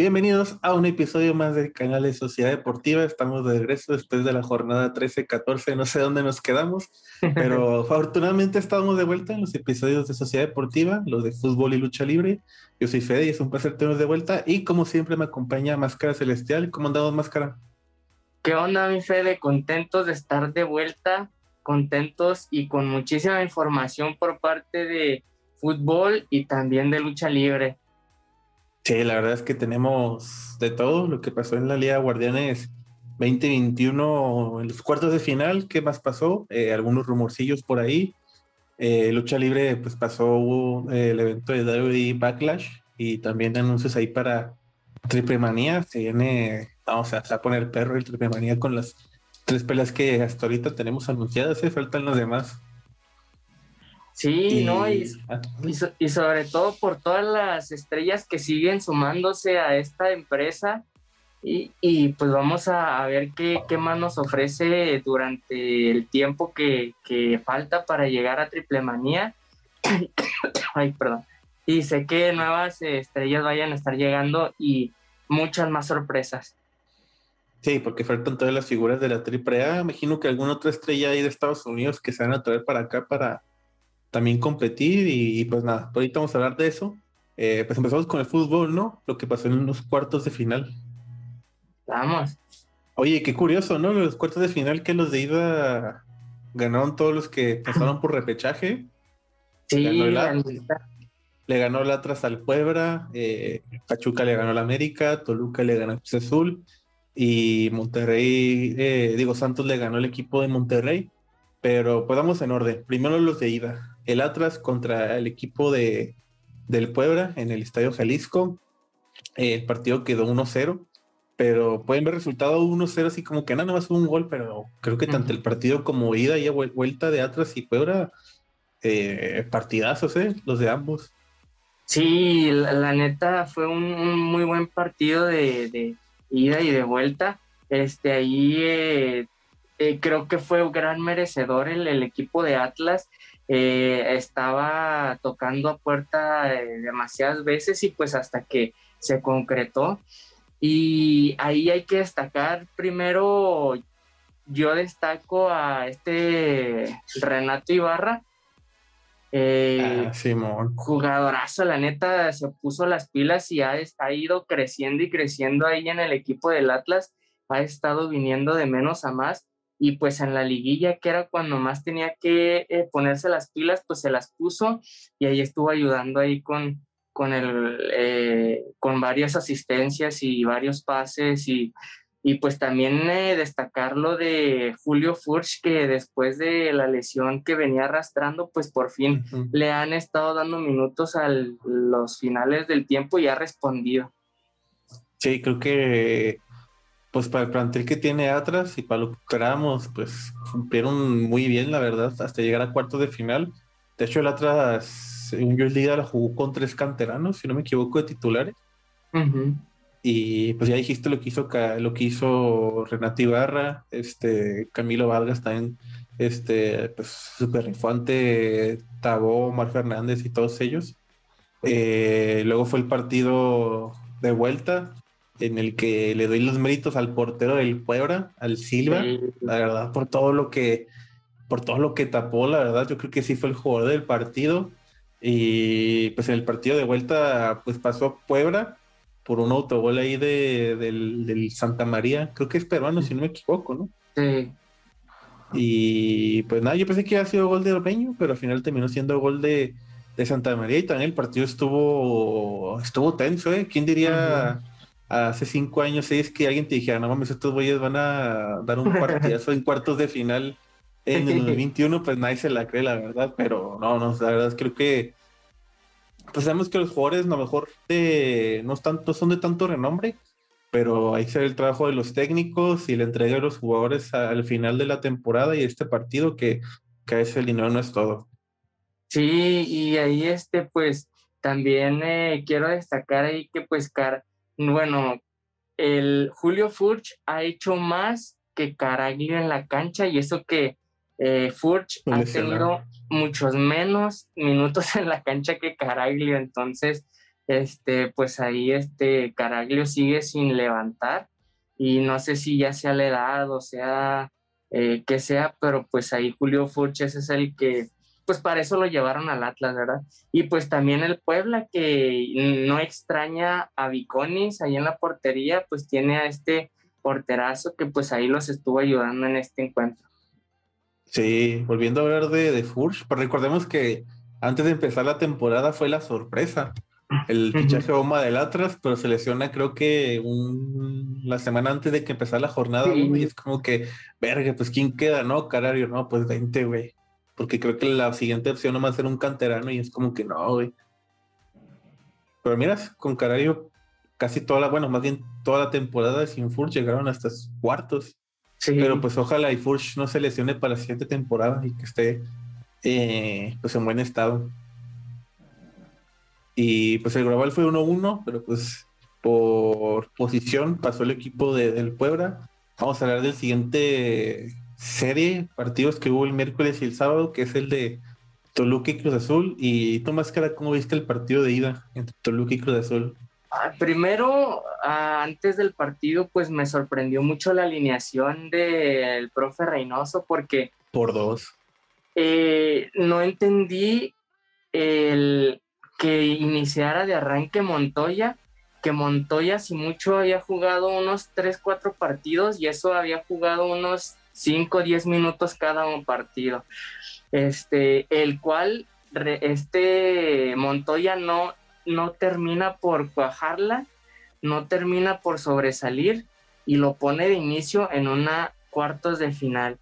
Bienvenidos a un episodio más del canal de Sociedad Deportiva. Estamos de regreso después de la jornada 13-14. No sé dónde nos quedamos, pero afortunadamente estamos de vuelta en los episodios de Sociedad Deportiva, los de fútbol y lucha libre. Yo soy Fede y es un placer tenernos de vuelta. Y como siempre me acompaña Máscara Celestial. ¿Cómo andamos, Máscara? ¿Qué onda, mi Fede? Contentos de estar de vuelta, contentos y con muchísima información por parte de fútbol y también de lucha libre. Sí, la verdad es que tenemos de todo lo que pasó en la Liga Guardianes 2021 en los cuartos de final. ¿Qué más pasó? Eh, algunos rumorcillos por ahí. Eh, lucha libre, pues pasó eh, el evento de WWE Backlash y también anuncios ahí para Triple Manía. Se viene, vamos a, a poner perro el Triple Manía con las tres pelas que hasta ahorita tenemos anunciadas. Se faltan las demás. Sí, no, y, ah, y, sobre todo por todas las estrellas que siguen sumándose a esta empresa. Y, y pues vamos a, ver qué, qué, más nos ofrece durante el tiempo que, que falta para llegar a Triple Manía. Ay, perdón. Y sé que nuevas estrellas vayan a estar llegando y muchas más sorpresas. Sí, porque faltan todas las figuras de la Triple A. Imagino que alguna otra estrella ahí de Estados Unidos que se van a traer para acá para también competir y, pues nada, ahorita vamos a hablar de eso. Eh, pues empezamos con el fútbol, ¿no? Lo que pasó en los cuartos de final. Vamos. Oye, qué curioso, ¿no? Los cuartos de final que los de ida ganaron todos los que pasaron por repechaje. Sí, le ganó el Atlas al Puebla, eh, Pachuca le ganó al América, Toluca le ganó al Cruz Azul y Monterrey, eh, digo, Santos le ganó el equipo de Monterrey. Pero pues vamos en orden. Primero los de ida el Atlas contra el equipo de, del Puebla en el Estadio Jalisco. el partido quedó 1-0, pero pueden ver resultado 1-0 así como que nada más fue un gol, pero creo que tanto el partido como ida y vuelta de Atlas y Puebla, eh, partidazos, ¿eh? Los de ambos. Sí, la, neta fue un, muy buen partido de, ida y de vuelta. Este, ahí eh, eh, creo que fue un gran merecedor el equipo de Atlas eh, estaba tocando a puerta eh, demasiadas veces y pues hasta que se concretó. Y ahí hay que destacar primero, yo destaco a este Renato Ibarra. Eh, ah. Jugadorazo, la neta, se puso las pilas y ha, ha ido creciendo y creciendo ahí en el equipo del Atlas. Ha estado viniendo de menos a más y pues en la liguilla, que era cuando más tenía que eh, ponerse las pilas, pues se las puso y ahí estuvo ayudando ahí con, con, el, eh, con varias asistencias y varios pases y, y pues también eh, destacar lo de Julio Furch, que después de la lesión que venía arrastrando, pues por fin le han estado dando minutos a los finales del tiempo y ha respondido. Sí, creo que pues para el plantel que tiene Atlas y para lo que esperábamos, pues cumplieron muy bien, la verdad, hasta llegar a cuartos de final. De hecho, el Atlas, según yo, el día la jugó con tres canteranos, si no me equivoco, de titulares. Y pues ya dijiste lo que hizo lo que hizo Renato Ibarra, este Camilo Vargas también, este, pues súper rifante, Tabó, Mar Fernández y todos ellos. Eh, luego fue el partido de vuelta, en el que le doy los méritos al portero del Puebla, al Silva, la verdad, por todo lo que, por todo lo que tapó, la verdad, yo creo que sí fue el jugador del partido. Y pues en el partido de vuelta, pues pasó Puebla por un autogol ahí de, del, Santa María, creo que es peruano, si no me equivoco, ¿no? Sí. Y pues nada, yo pensé que había sido gol de Orbeño, pero al final terminó siendo gol de, Santa María y también el partido estuvo estuvo tenso, ¿eh? ¿Quién diría? Hace cinco años, seis, que alguien te dijera, no mames, estos güeyes van a dar un partidazo en cuartos de final en el 2021, pues nadie se la cree, la verdad, pero no, no, la verdad es que creo que pues sabemos que los jugadores a lo mejor no, tanto, son de tanto renombre, pero ahí se ve el trabajo de los técnicos y la entrega de los jugadores al final de la temporada y este partido que, que a veces el dinero no es todo. Sí, y ahí este, pues también eh, quiero destacar ahí que pues Car bueno, el Julio Furch ha hecho más que Caraglio en la cancha y eso que eh, Furch ha tenido muchos menos minutos en la cancha que Caraglio, entonces este, pues ahí este Caraglio sigue sin levantar y no sé si ya sea la edad o sea eh, que sea, pero pues ahí Julio Furches es el que, pues para eso lo llevaron al Atlas, ¿verdad? Y pues también el Puebla que no extraña a Viconis ahí en la portería, pues tiene a este porterazo que pues ahí los estuvo ayudando en este encuentro. Sí, volviendo a hablar de, de Furch, pues recordemos que antes de empezar la temporada fue la sorpresa. El fichaje bomba del Atlas, pero se lesiona creo que un, la semana antes de que empezara la jornada, y es como que, verga, pues ¿quién queda? No, Carario, no, pues 20, güey. Porque creo que la siguiente opción no va a ser un canterano y es como que no, güey. Pero miras, con Carario casi toda la, bueno, más bien toda la temporada sin Furch llegaron hasta cuartos. Sí. Pero pues ojalá y Furch no se lesione para la siguiente temporada y que esté eh, pues en buen estado. Y pues el global fue 1-1, pero pues por posición pasó el equipo de, del Puebla. Vamos a hablar del siguiente serie, partidos que hubo el miércoles y el sábado, que es el de Toluca y Cruz Azul. Y tú, Máscara, ¿cómo viste el partido de ida entre Toluca y Cruz Azul? Ah, primero, ah, antes del partido, pues me sorprendió mucho la alineación del profe Reynoso porque... Por dos. Eh, no entendí el que iniciara de arranque Montoya, que Montoya si mucho había jugado unos 3, 4 partidos y eso había jugado unos 5, 10 minutos cada partido. Este, el cual este Montoya no, no termina por cuajarla, no termina por sobresalir y lo pone de inicio en una cuartos de final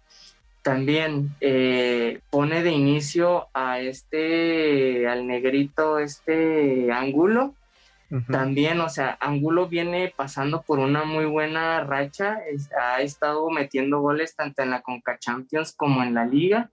también eh, pone de inicio a este, al negrito, este También, o sea, Angulo viene pasando por una muy buena racha, ha estado metiendo goles tanto en la Conca Champions como en la liga,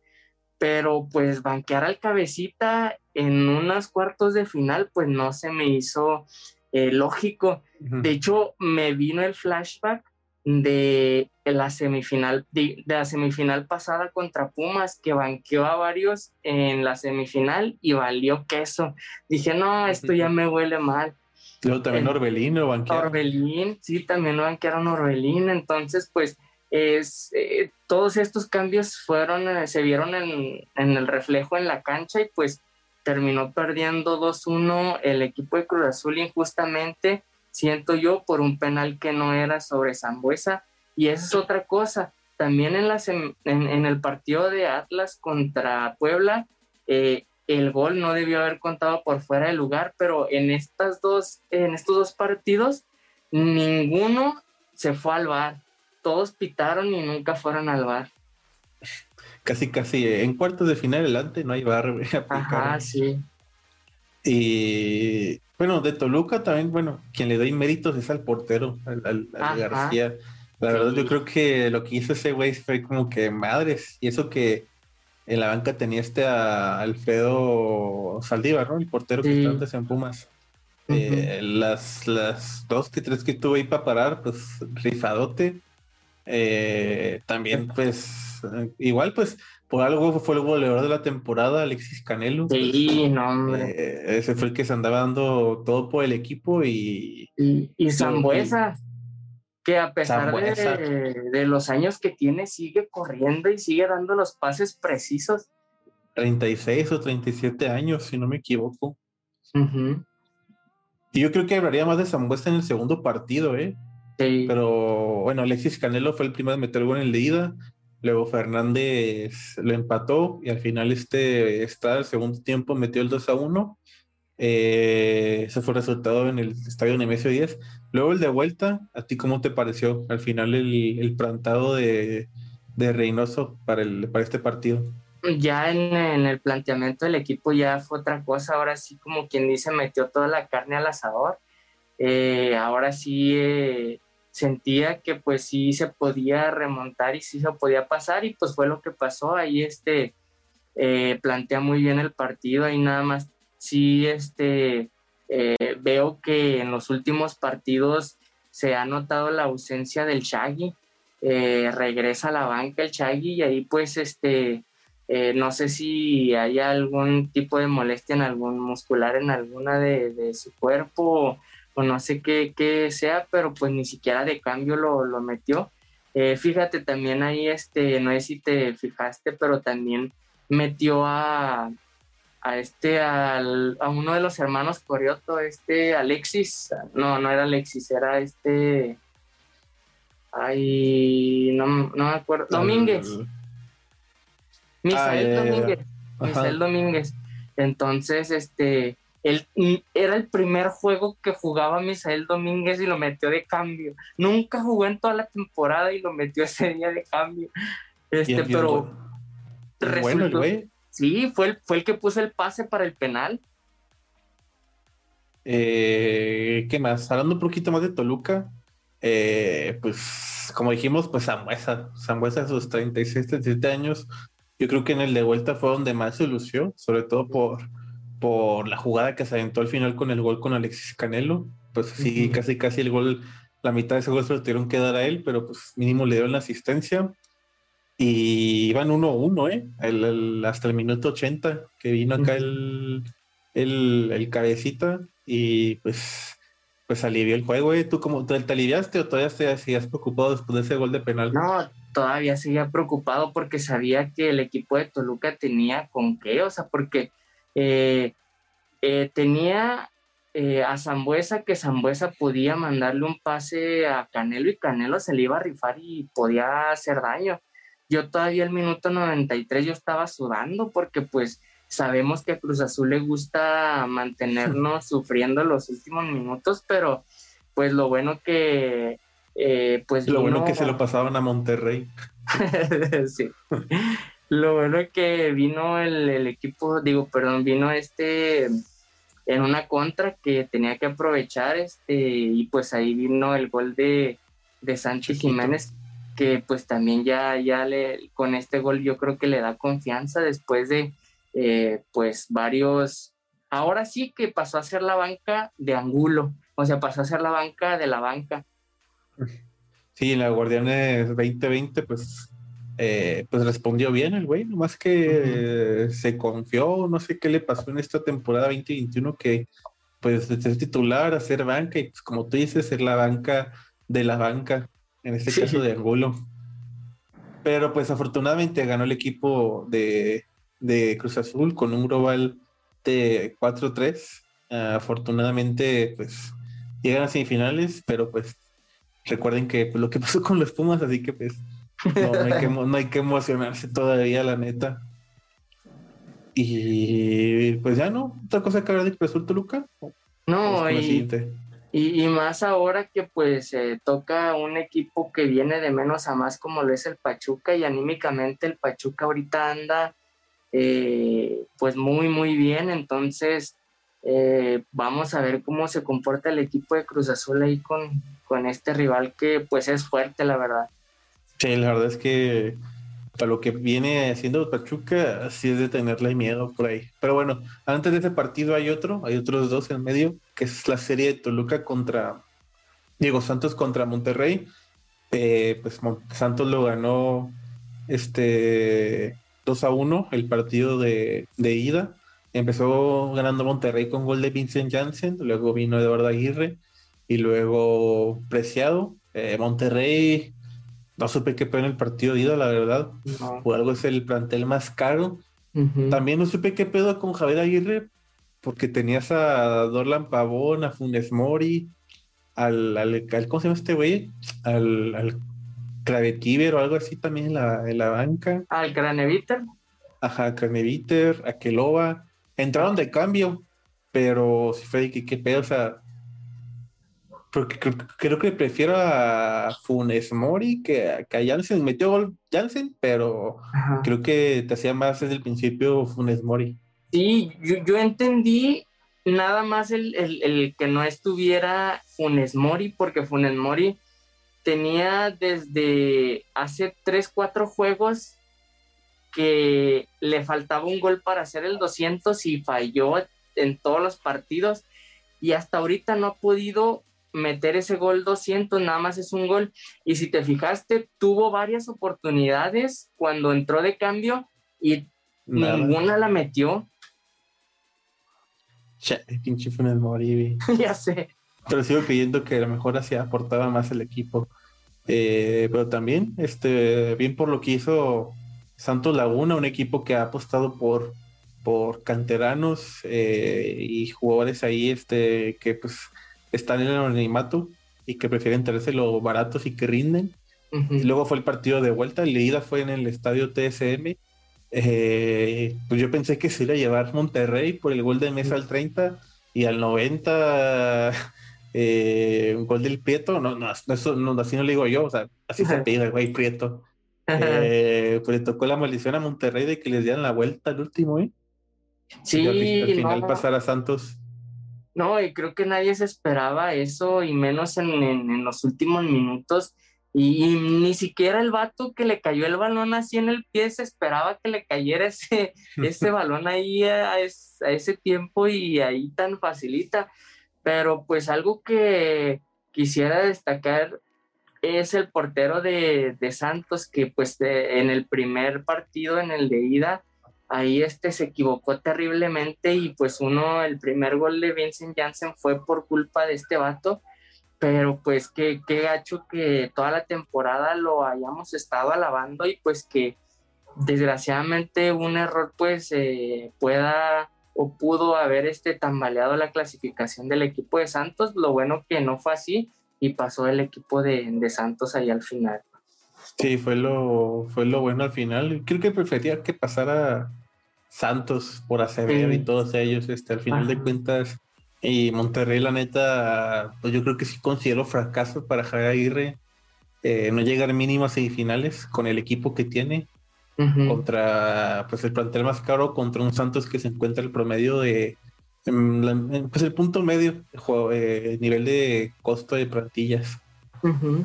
pero pues banquear al cabecita en unos cuartos de final, pues no se me hizo eh, lógico. De hecho, me vino el flashback de la semifinal de, la semifinal pasada contra Pumas que banqueó a varios en la semifinal y valió queso. Dije, no, esto ya me huele mal. Luego también Orbelín lo banquearon. Orbelín, sí, también lo banquearon Orbelín. Entonces, pues, es, eh, todos estos cambios fueron, eh, se vieron en, en, el reflejo en la cancha y pues terminó perdiendo 2-1 el equipo de Cruz Azul injustamente siento yo, por un penal que no era sobre Zambuesa. Y esa es otra cosa. También en, en, el partido de Atlas contra Puebla, eh, el gol no debió haber contado por fuera de lugar, pero en, estas dos, en estos dos partidos, ninguno se fue al bar. Todos pitaron y nunca fueron al bar. Casi, casi. En cuartos de final adelante no hay bar. Ajá, sí. Y bueno, de Toluca también, bueno, quien le doy méritos es al portero, al, García. La verdad, yo creo que lo que hizo ese güey fue como que madres. Y eso que en la banca tenía este a Alfredo Saldívar, ¿no? El portero que está antes en Pumas. Eh, las, las dos que tres que tuve ahí para parar, pues rifadote. Eh, también, pues, igual, pues, por algo fue el goleador de la temporada, Alexis Canelo. Sí, no, hombre. Eh, ese fue el que se andaba dando todo por el equipo y. Y, y Zambuesa, que a pesar de, de, los años que tiene, sigue corriendo y sigue dando los pases precisos. 36 o 37 años, si no me equivoco. Y yo creo que hablaría más de Zambuesa en el segundo partido, ¿eh? Sí. Pero bueno, Alexis Canelo fue el primero en meter gol en la ida. Luego Fernández lo empató y al final este está el segundo tiempo metió el 2 a 1. Eh, ese fue el resultado en el estadio Nemesio 10. Luego el de vuelta, ¿a ti cómo te pareció al final el, el plantado de, de Reynoso para, el, para este partido? Ya en, en, el planteamiento del equipo ya fue otra cosa, ahora sí como quien dice metió toda la carne al asador. Eh, ahora sí eh, sentía que pues sí se podía remontar y sí se podía pasar y pues fue lo que pasó. Ahí este eh, plantea muy bien el partido, ahí nada más sí este eh, veo que en los últimos partidos se ha notado la ausencia del Shaggy. Eh, regresa a la banca el Shaggy y ahí pues este Eh, no sé si hay algún tipo de molestia en algún muscular en alguna de, su cuerpo o, no sé qué, sea, pero pues ni siquiera de cambio lo, lo metió. Fíjate también ahí, este, no sé si te fijaste, pero también metió a, a este, al, a uno de los hermanos Corioto, este Alexis, no, no era Alexis, era este, ay, no, no me acuerdo, Domínguez. Misael ah, Domínguez. Misael Domínguez. Entonces, este, él, era el primer juego que jugaba Misael Domínguez y lo metió de cambio. Nunca jugó en toda la temporada y lo metió ese día de cambio. Este, pero bueno, güey. Sí, fue el, fue el que puso el pase para el penal. Eh, ¿Qué más? Hablando un poquito más de Toluca, eh, pues como dijimos, pues Zambuesa, Zambuesa a sus 36, 37 años, yo creo que en el de vuelta fue donde más se lució, sobre todo por, por la jugada que se aventó al final con el gol con Alexis Canelo. Pues sí, casi casi el gol, la mitad de ese gol se lo tuvieron que dar a él, pero pues mínimo le dieron la asistencia. Y iban 1-1, ¿eh? El, hasta el minuto 80, que vino acá el, el, el, cabecita y pues, pues alivió el juego, ¿eh? ¿Tú cómo, te, aliviaste o todavía te has preocupado después de ese gol de penal? No, todavía seguía preocupado porque sabía que el equipo de Toluca tenía con qué, o sea, porque eh, eh, tenía eh, a Zambuesa que Zambuesa podía mandarle un pase a Canelo y Canelo se le iba a rifar y podía hacer daño. Yo todavía el minuto 93 yo estaba sudando porque pues sabemos que a Cruz Azul le gusta mantenernos sufriendo los últimos minutos, pero pues lo bueno que eh, pues lo bueno que se lo pasaban a Monterrey. sí. Lo bueno que vino el, equipo, digo, perdón, vino este en una contra que tenía que aprovechar, este, y pues ahí vino el gol de, de Sánchez Jiménez, que pues también ya, ya le, con este gol yo creo que le da confianza después de eh, pues varios, ahora sí que pasó a ser la banca de Angulo, o sea, pasó a ser la banca de la banca. Sí, la Guardianes 2020, pues, eh, pues respondió bien el güey, nomás que se confió, no sé qué le pasó en esta temporada 2021, que pues de ser titular a ser banca, y pues como tú dices, ser la banca de la banca, en este caso de Angulo. Pero pues afortunadamente ganó el equipo de, de Cruz Azul con un global de 4-3. afortunadamente, pues llegan a semifinales, pero pues recuerden que pues, lo que pasó con los Pumas, así que pues no, hay, que, emocionarse todavía, la neta. Y pues ya no, otra cosa que hablar de Cruz Toluca. No, y, y, más ahora que pues toca un equipo que viene de menos a más como lo es el Pachuca y anímicamente el Pachuca ahorita anda eh, pues muy muy bien, entonces eh, vamos a ver cómo se comporta el equipo de Cruz Azul ahí con, con este rival que pues es fuerte, la verdad. Sí, la verdad es que para lo que viene haciendo Pachuca, sí es de tenerle miedo por ahí. Pero bueno, antes de ese partido hay otro, hay otros dos en medio, que es la serie de Toluca contra Diego Santos contra Monterrey. Eh, pues Santos lo ganó este 2 a 1 el partido de, ida. Empezó ganando Monterrey con gol de Vincent Janssen, luego vino Eduardo Aguirre y luego Preciado. Eh, Monterrey, no supe qué pedo en el partido de ida, la verdad. Por algo es el plantel más caro. También no supe qué pedo con Javier Aguirre, porque tenías a Dorlan Pavón, a Funes Mori, al, al, ¿cómo se llama este güey? Al, al o algo así también en la, en la banca. Al Craneviter. Ajá, Craneviter, a Kelova entraron de cambio, pero si fue que qué pedo, o sea, porque creo, que prefiero a Funes Mori que, a, que Jansen. Metió gol Jansen, pero creo que te hacía más desde el principio Funes Mori. Sí, yo, entendí nada más el, el, que no estuviera Funes Mori, porque Funes Mori tenía desde hace 3, 4 juegos que le faltaba un gol para hacer el 200 y falló en todos los partidos y hasta ahorita no ha podido meter ese gol 200, nada más es un gol. Y si te fijaste, tuvo varias oportunidades cuando entró de cambio y Ninguna la metió. Che, pinche Funes Mori. ya sé. Pero sigo creyendo que a lo mejor así aportaba más el equipo. Eh, pero también, este, bien por lo que hizo Santos Laguna, un equipo que ha apostado por, por canteranos eh, y jugadores ahí este, que pues están en el anonimato y que prefieren traerse los baratos y que rinden. y luego fue el partido de vuelta, la ida fue en el estadio TSM. Eh, pues yo pensé que se iba a llevar Monterrey por el gol de mesa al 30 y al 90 eh, un gol del Prieto, no, no, eso, no, así no le digo yo, o sea, así se pide, güey, Prieto. Eh, pues le tocó la maldición a Monterrey de que les dieran la vuelta al último, ¿eh? Sí, al, final pasar a Santos. No, y creo que nadie se esperaba eso, y menos en, en, los últimos minutos. Y, ni siquiera el vato que le cayó el balón así en el pie se esperaba que le cayera ese, ese balón ahí a, a, ese tiempo y ahí tan facilita. Pero pues algo que quisiera destacar es el portero de, Santos que pues en el primer partido, en el de ida, ahí este se equivocó terriblemente y pues uno, el primer gol de Vincent Janssen fue por culpa de este vato, pero pues qué, qué gacho que toda la temporada lo hayamos estado alabando y pues que desgraciadamente un error pues eh, pueda o pudo haber este tambaleado la clasificación del equipo de Santos. Lo bueno que no fue así y pasó el equipo de, Santos ahí al final. Sí, fue lo, fue lo bueno al final. Creo que prefería que pasara Santos por Acevedo y todos ellos. Este, al final de cuentas, y Monterrey, la neta, pues yo creo que sí considero fracaso para Javier Aguirre eh, no llegar mínimo a semifinales con el equipo que tiene contra pues el plantel más caro, contra un Santos que se encuentra el promedio de pues el punto medio, eh, nivel de costo de plantillas.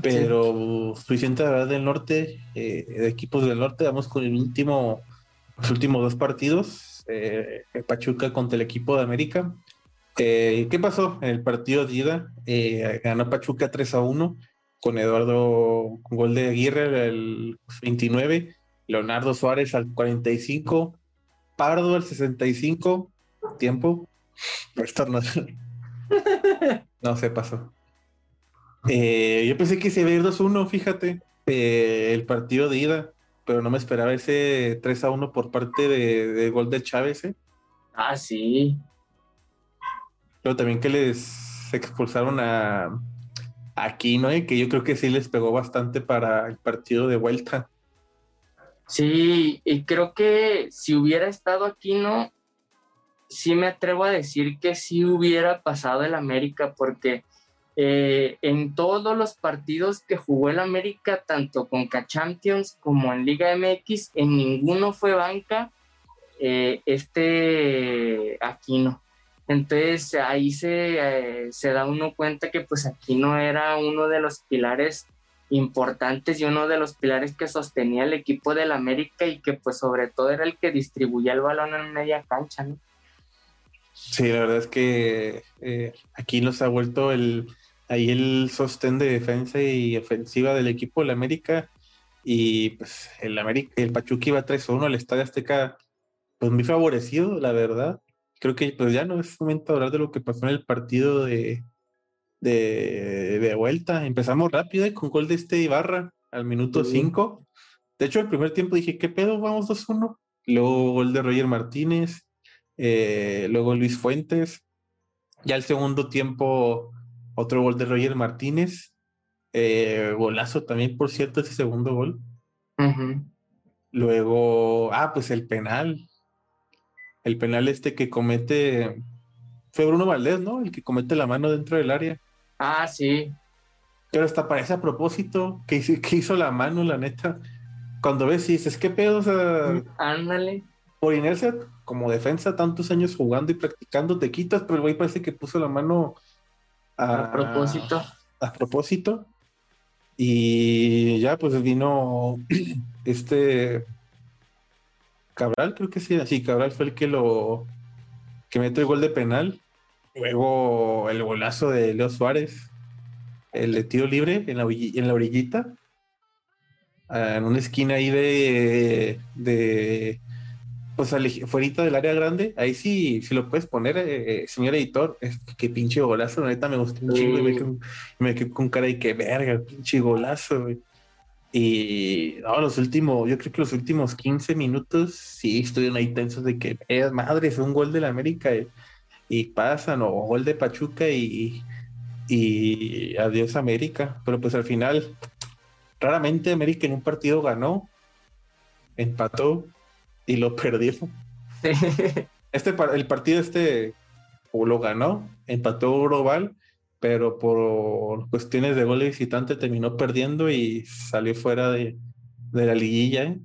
Pero sí. suficiente verdad del norte, eh, de equipos del norte, vamos con el último, los últimos dos partidos, eh, Pachuca contra el equipo de América. ¿Qué pasó en el partido de ida? ganó Pachuca 3 a 1 con Eduardo, con gol de Aguirre el 29 Leonardo Suárez al 45, Pardo al 65, tiempo. No se pasó. Eh, yo pensé que se iba a ir 2-1, fíjate, eh, el partido de ida, pero no me esperaba ese 3-1 por parte de, gol de Chávez. ¿eh? Ah, sí. Pero también que les expulsaron a, a Aquino, que yo creo que sí les pegó bastante para el partido de vuelta. Sí, y creo que si hubiera estado aquí, ¿no? Sí me atrevo a decir que sí hubiera pasado el América, porque eh, en todos los partidos que jugó el América, tanto con K-Champions como en Liga MX, en ninguno fue banca eh, este Aquino. Entonces ahí se, eh, se da uno cuenta que pues Aquino era uno de los pilares importantes y uno de los pilares que sostenía el equipo del América y que pues sobre todo era el que distribuía el balón en media cancha, ¿no? Sí, la verdad es que eh, aquí nos ha vuelto el ahí el sostén de defensa y ofensiva del equipo del América y pues el América, el Pachuca iba 3-1 al Estadio Azteca pues muy favorecido, la verdad. Creo que pues ya no es momento de hablar de lo que pasó en el partido de, de, vuelta. Empezamos rápido eh, con gol de este Ibarra al minuto 5. De hecho, el primer tiempo dije, ¿qué pedo? Vamos 2-1. Luego gol de Roger Martínez. Eh, luego Luis Fuentes. Ya el segundo tiempo, otro gol de Roger Martínez. Eh, golazo también, por cierto, ese segundo gol. Luego, ah, pues el penal. El penal este que comete. Fue Bruno Valdés, ¿no? El que comete la mano dentro del área. Ah, sí. Pero hasta parece a propósito que, hizo la mano, la neta. Cuando ves y dices, ¿qué pedo? O sea, Ándale. Por inercia, como defensa, tantos años jugando y practicando, te quitas, pero el güey parece que puso la mano a, propósito. A propósito. Y ya, pues vino este Cabral, creo que sí, sí, Cabral fue el que lo que mete el gol de penal Luego el golazo de Leo Suárez, el de tiro libre en la, en la orillita, en una esquina ahí de, de pues fuera del área grande, ahí sí, si lo puedes poner, eh, eh, señor editor, es que pinche golazo, neta me gustó un chingo y me, quedé con cara de que verga, pinche golazo, Y no, los últimos, yo creo que los últimos 15 minutos sí estuvieron ahí tensos de que, eh, madre, es un gol de la América y, pasan, o gol de Pachuca y, y adiós América. Pero pues al final, raramente América en un partido ganó, empató y lo perdió. Este, el partido este lo ganó, empató global, pero por cuestiones de gol de visitante terminó perdiendo y salió fuera de, la liguilla. ¿eh?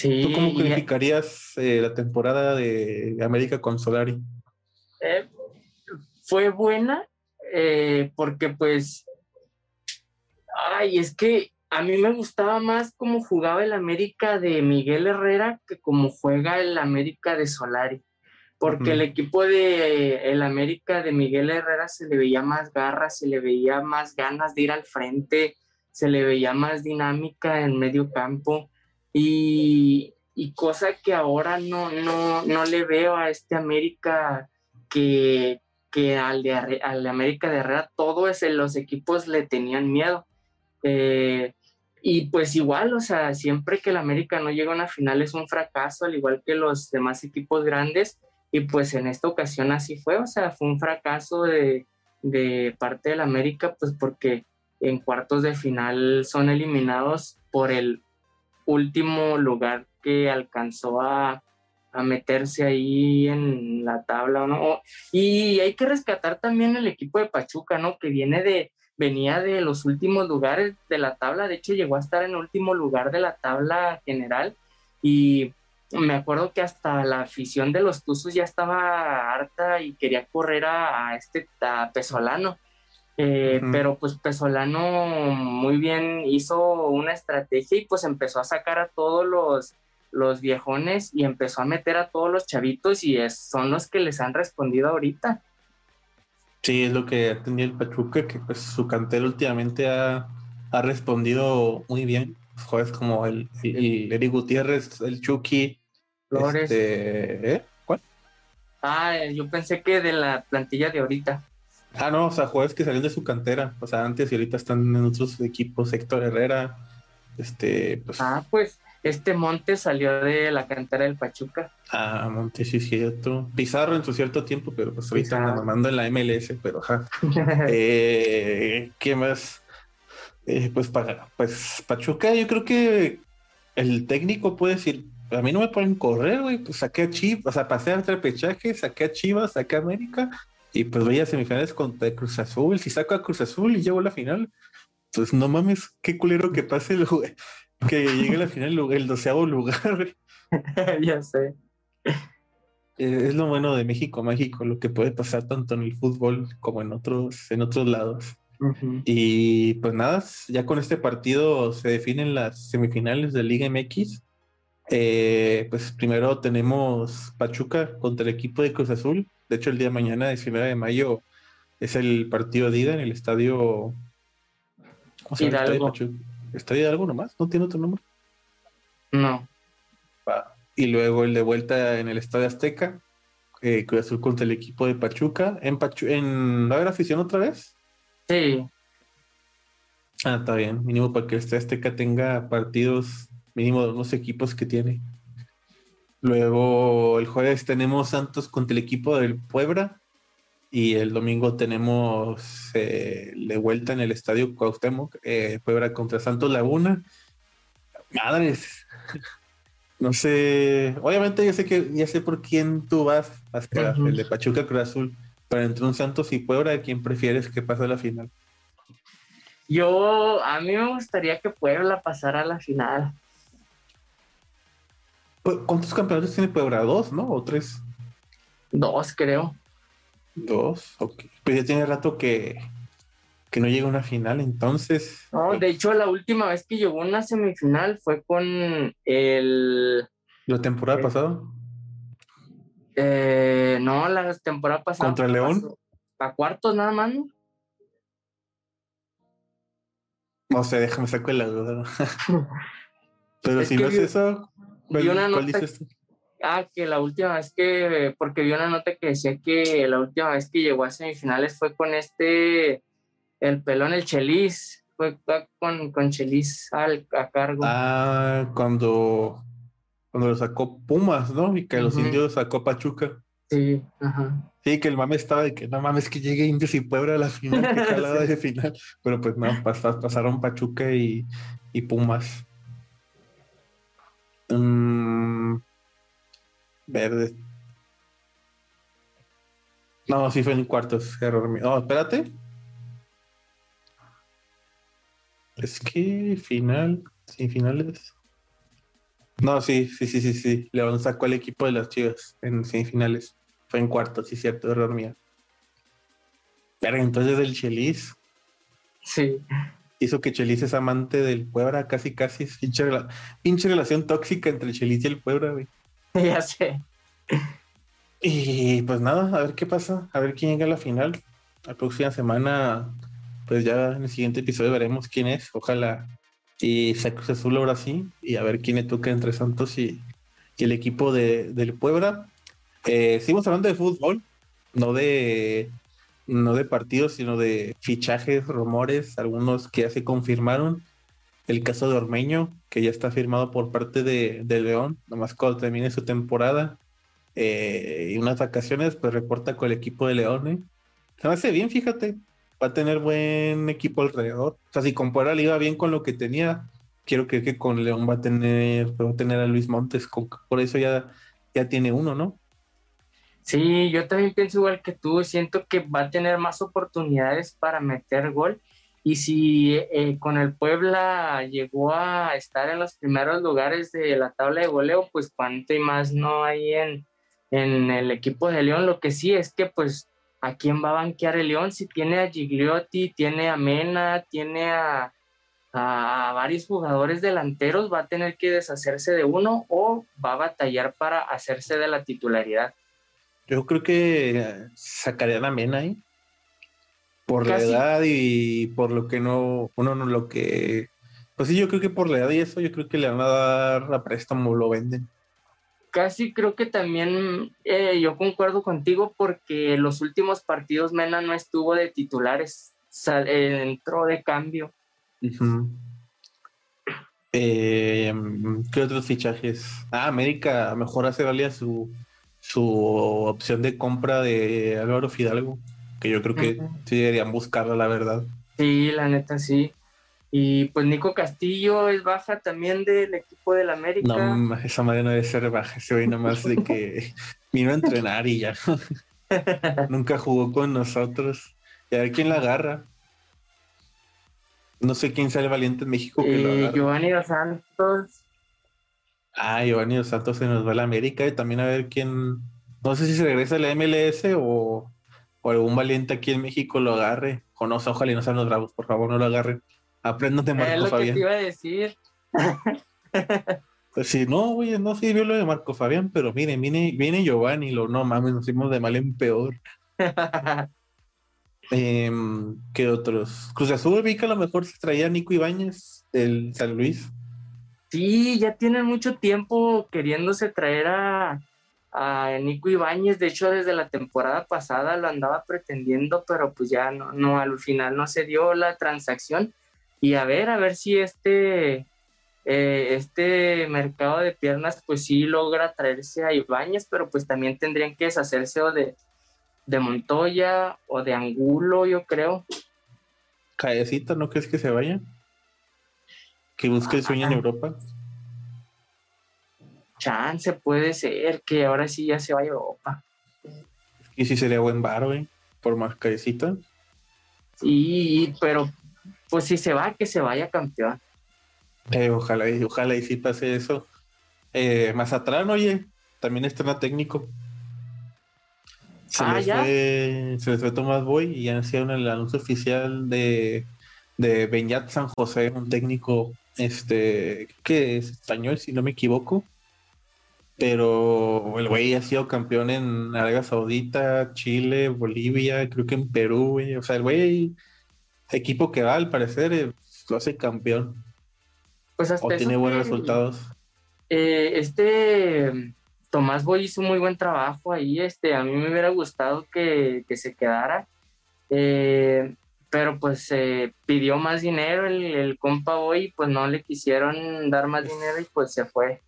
¿Tú cómo calificarías eh, la temporada de América con Solari? Eh, fue buena porque pues, ay, es que a mí me gustaba más cómo jugaba el América de Miguel Herrera que cómo juega el América de Solari. Porque el equipo de el América de Miguel Herrera se le veía más garras, se le veía más ganas de ir al frente, se le veía más dinámica en medio campo. Y, cosa que ahora no, no, no le veo a este América que, que al, de, al América de Herrera todos los equipos le tenían miedo. Eh, y pues igual, o sea, siempre que el América no llega a una final es un fracaso, al igual que los demás equipos grandes. Y pues en esta ocasión así fue, o sea, fue un fracaso de, de parte del América, pues porque en cuartos de final son eliminados por el último lugar que alcanzó a, a meterse ahí en la tabla, ¿no? Y hay que rescatar también el equipo de Pachuca, ¿no? Que viene de, venía de los últimos lugares de la tabla, de hecho llegó a estar en el último lugar de la tabla general y me acuerdo que hasta la afición de los Tuzos ya estaba harta y quería correr a, este Pesolano. Eh, pero pues Pesolano muy bien hizo una estrategia y pues empezó a sacar a todos los, los viejones y empezó a meter a todos los chavitos y son los que les han respondido ahorita. Sí, es lo que ha tenido el Pachuca, que pues su cantera últimamente ha, respondido muy bien. Jueves como el, el, Eric Gutiérrez, el Chucky. Flores. Este, ¿eh? ¿Cuál? Ah, yo pensé que de la plantilla de ahorita. Ah, no, o sea, jueves que salieron de su cantera. O sea, antes y ahorita están en otros equipos. Héctor Herrera. Este, pues. Ah, pues este Monte salió de la cantera del Pachuca. Ah, Monte, sí, cierto. Pizarro en su cierto tiempo, pero pues ahorita anda mamando en la MLS, pero ajá. eh, ¿Qué más? Eh, pues, para, pues Pachuca, yo creo que el técnico puede decir, a mí no me pueden correr, güey, pues saqué a Chivas, o sea, pasé a repechaje, saqué a Chivas, saqué a América, y pues voy a semifinales contra Cruz Azul. Si saco a Cruz Azul y llego a la final, pues no mames, qué culero que pase el, que llegue a la final el doceavo lugar. ya sé. Es lo bueno de México Mágico, lo que puede pasar tanto en el fútbol como en otros, en otros lados. Y pues nada, ya con este partido se definen las semifinales de Liga MX. Eh, pues primero tenemos Pachuca contra el equipo de Cruz Azul. De hecho, el día de mañana, 19 de mayo, es el partido de ida en el estadio. ¿Estadio de algo nomás? ¿No tiene otro nombre? No. Y luego el de vuelta en el Estadio Azteca, eh, Cruz Azul contra el equipo de Pachuca. ¿En, Pachu ¿En ¿Va a haber afición otra vez? Sí. Ah, está bien. Mínimo para que el Estadio Azteca tenga partidos mínimo de unos equipos que tiene. Luego el jueves tenemos Santos contra el equipo del Puebla. Y el domingo tenemos eh, de vuelta en el estadio Cuauhtémoc, eh, Puebla contra Santos Laguna. Madres, no sé, obviamente yo sé que ya sé por quién tú vas a esperar, el de Pachuca Cruz Azul, pero entre un Santos y Puebla, ¿quién prefieres que pase a la final? Yo, a mí me gustaría que Puebla pasara a la final. ¿Cuántos campeonatos tiene Puebla? ¿Dos, no? ¿O tres? Dos, creo. Dos, ok. Pues ya tiene rato que, que no llega a una final, entonces. No, de hecho, la última vez que llegó a una semifinal fue con el. ¿La temporada eh, pasada? Eh, no, la temporada pasada. ¿Contra León? A cuartos nada más, ¿no? No sé, déjame sacar la duda. Pero si no es eso, ¿cuál, dices tú? Ah, que la última vez que, porque vi una nota que decía que la última vez que llegó a semifinales fue con este, el pelón, el Chelis, fue con, con Chelis al, a cargo. Ah, cuando, cuando lo sacó Pumas, ¿no? Y que los indios sacó Pachuca. Sí, ajá. Sí, que el mame estaba de que no mames que llegue Indios y Puebla a la final, que calada de final. Pero pues no, pasaron Pachuca y, y Pumas. Mm, verde. No, sí fue en cuartos, error mío. No, espérate. Es que final, sin finales. No, sí, sí, sí, sí, sí. León sacó el equipo de las chivas en semifinales. Fue en cuartos, sí, cierto, error mío. Pero entonces el Chelis. Sí. Hizo que Chelis es amante del Puebla, casi, casi. Pinche, pinche relación tóxica entre el Chelis y el Puebla, güey. Ya sé. Y pues nada, a ver qué pasa, a ver quién llega a la final. La próxima semana, pues ya en el siguiente episodio veremos quién es. Ojalá y se Cruz Azul ahora sí, y a ver quién le toca entre Santos y, el equipo de, del Puebla. Eh, seguimos hablando de fútbol, no de, no de partidos, sino de fichajes, rumores, algunos que ya se confirmaron. El caso de Ormeño, que ya está firmado por parte de, de León, nomás cuando termine su temporada eh, y unas vacaciones, pues reporta con el equipo de León. ¿eh? Se me hace bien, fíjate va a tener buen equipo alrededor. O sea, si Puebla le iba bien con lo que tenía, quiero creer que con León va a tener, va a tener a Luis Montes, por eso ya, ya tiene uno, ¿no? Sí, yo también pienso igual que tú, siento que va a tener más oportunidades para meter gol. Y si eh, con el Puebla llegó a estar en los primeros lugares de la tabla de goleo, pues cuánto y más no hay en, en el equipo de León. Lo que sí es que pues ¿a quién va a banquear el León? Si tiene a Gigliotti, tiene a Mena, tiene a, varios jugadores delanteros, va a tener que deshacerse de uno o va a batallar para hacerse de la titularidad. Yo creo que sacarían a Mena ahí. Por la edad y por lo que no, uno no lo que. Pues sí, yo creo que por la edad y eso, yo creo que le van a dar a préstamo, lo venden casi creo que también eh, yo concuerdo contigo porque los últimos partidos Mena no estuvo de titulares, eh, entró de cambio. Eh, ¿Qué otros fichajes? Ah, América mejor hace valía su, su opción de compra de Álvaro Fidalgo, que yo creo que sí deberían buscarla, la verdad. Sí, la neta sí. Y pues Nico Castillo es baja también del equipo del América. No, esa madre no debe ser baja, se ve nomás de que vino a entrenar y ya. Nunca jugó con nosotros. Y a ver quién la agarra. No sé quién sale valiente en México que lo eh, Giovanni Dos Santos. Ah, Giovanni Dos Santos se nos va a la América y también a ver quién. No sé si se regresa a la MLS o, o algún valiente aquí en México lo agarre. O no, ojalá y no sean los bravos, por favor, no lo agarren. Aprendan de Marco es lo Fabián. Que te iba a decir. Pues sí, no, güey, no sirvió lo de Marco Fabián, pero mire, viene, viene Giovanni, lo no mames, nos fuimos de mal en peor. Em, ¿Qué otros? Cruz Azul vi que a lo mejor se traía Nico Ibáñez del San Luis. Sí, ya tienen mucho tiempo queriéndose traer a, a Nico Ibáñez. De hecho, desde la temporada pasada lo andaba pretendiendo, pero pues ya no, no, al final no se dio la transacción y a ver, a ver si este, eh, este mercado de piernas pues sí logra traerse a Ibáñez, pero pues también tendrían que deshacerse o de, de Montoya o de Angulo, yo creo. Callecita, ¿no crees que se vaya? Que busque el sueño en Europa. Chance puede ser que ahora sí ya se vaya a Europa. Y si sería buen bar, güey, por más callecita. Sí, pero pues si se va, que se vaya campeón. Eh, ojalá, y, ojalá y sí pase eso. Eh, Mazatrán, oye, también estrena técnico. Se, ah, les Fue, se les fue Tomás Boy y ya hicieron el anuncio oficial de, de Beñat San José, un técnico este que es español, si no me equivoco. Pero el güey ha sido campeón en Arabia Saudita, Chile, Bolivia, creo que en Perú, güey. O sea, el güey equipo que va, al parecer, eh, lo hace campeón. Pues hasta o tiene buenos resultados. Eh, este Tomás Boy hizo muy buen trabajo ahí, este, a mí me hubiera gustado que, se quedara, eh, pero pues se pidió más dinero el, el compa Boy, pues no le quisieron dar más dinero y pues se fue.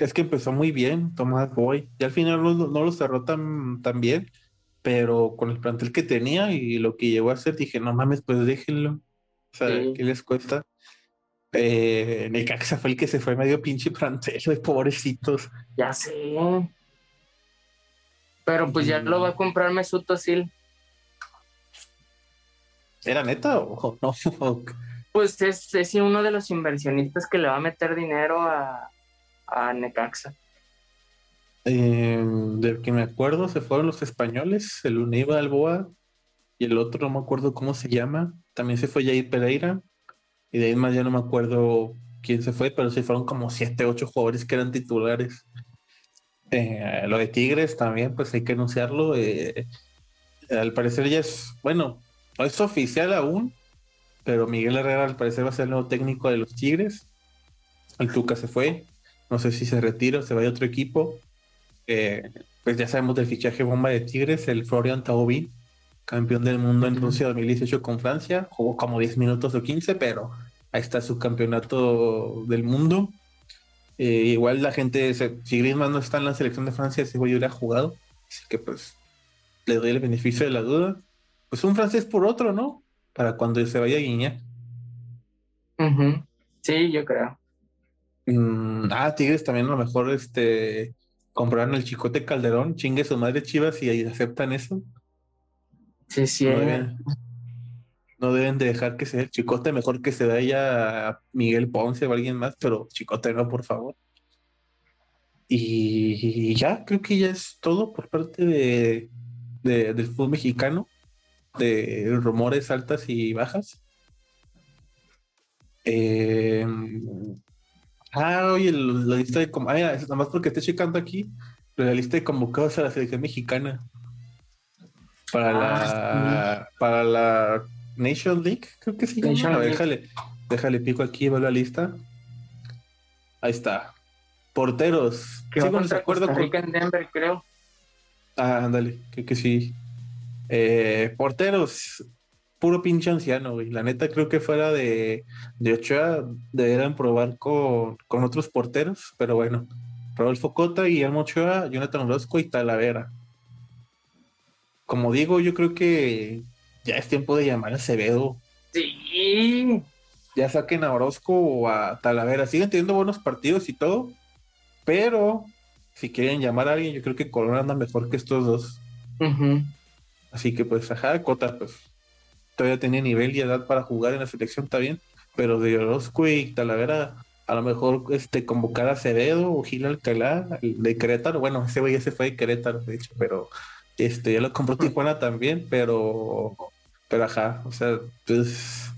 Es que empezó muy bien Tomás Boy, y al final no, no lo cerró tan, tan bien, pero con el plantel que tenía y lo que llegó a hacer, dije, no mames, pues déjenlo. O sea, ¿qué les cuesta? Eh, Necaxa fue el que se fue medio pinche plantel, pobrecitos. Ya sé. Pero pues ya lo va a mm. comprar Mesut Özil. ¿Era neta o no? pues es, es, uno de los inversionistas que le va a meter dinero a, a Necaxa. Eh, del que me acuerdo se fueron los españoles, el Univa Alboa y el otro no me acuerdo cómo se llama. También se fue Jair Pereira. Y de ahí más ya no me acuerdo quién se fue, pero sí fueron como siete, ocho jugadores que eran titulares. Eh, lo de Tigres también, pues hay que anunciarlo. Eh, al parecer ya es, bueno, no es oficial aún, pero Miguel Herrera al parecer va a ser el nuevo técnico de los Tigres. El Tuca se fue, no sé si se retira o se va a otro equipo. Eh, pues ya sabemos del fichaje bomba de Tigres, el Florian Taubín, campeón del mundo en Rusia 2018 con Francia, jugó como 10 minutos o 15, pero ahí está su campeonato del mundo. Eh, igual la gente, si Griezmann no está en la selección de Francia, ese güey hubiera jugado, así que pues le doy el beneficio de la duda. Pues un francés por otro, ¿no? Para cuando se vaya a. Sí, yo creo. Mm, ah, Tigres también a lo mejor este compraron el chicote Calderón, chingue su madre Chivas y ahí aceptan eso. Sí, sí. No deben, de dejar que sea el chicote, mejor que se vaya a Miguel Ponce o alguien más, pero chicote no, por favor. Y, ya, creo que ya es todo por parte de, del fútbol mexicano, de rumores altas y bajas. Eh, ah, oye, la lista de como, ah, nada más porque estoy checando aquí, la lista de convocados a la selección mexicana para la ah, para la Nation League, creo que sí. déjale, déjale pico aquí, va la lista. Ahí está. Porteros. Que sí, acuerdo con... en Denver, creo. Ah, ándale, creo que sí. Eh, porteros, puro pinche anciano, güey. La neta creo que fuera de, de Ochoa deberían probar con, con otros porteros, pero bueno. Rodolfo Cota, Guillermo Ochoa, Jonathan Orozco y Talavera como digo, yo creo que ya es tiempo de llamar a Acevedo. Sí. Ya saquen a Orozco o a Talavera. Siguen teniendo buenos partidos y todo, pero si quieren llamar a alguien, yo creo que Corona anda mejor que estos dos. Así que pues, ajá, Cota, pues todavía tenía nivel y edad para jugar en la selección, está bien, pero de Orozco y Talavera, a lo mejor este convocar a Acevedo o Gil Alcalá de Querétaro. Bueno, ese güey ya se fue de Querétaro, de hecho, pero este, ya lo compró Tijuana también, pero, pero ajá, o sea, pues,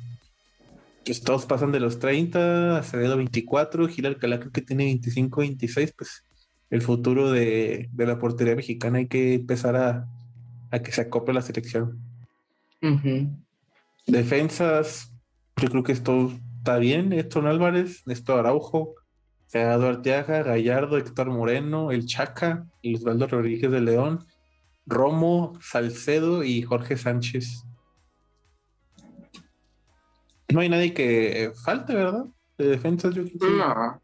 pues todos pasan de los 30, Acevedo 24, Gil Alcalá creo que tiene 25, 26, pues el futuro de, la portería mexicana hay que empezar a, que se acople la selección. Defensas, yo creo que esto está bien, Néstor Álvarez, Néstor Araujo, Gerardo Arteaga, Gallardo, Héctor Moreno, El Chaca y Osvaldo Rodríguez de León, Romo, Salcedo y Jorge Sánchez. No hay nadie que falte, ¿verdad? De defensas, yo creo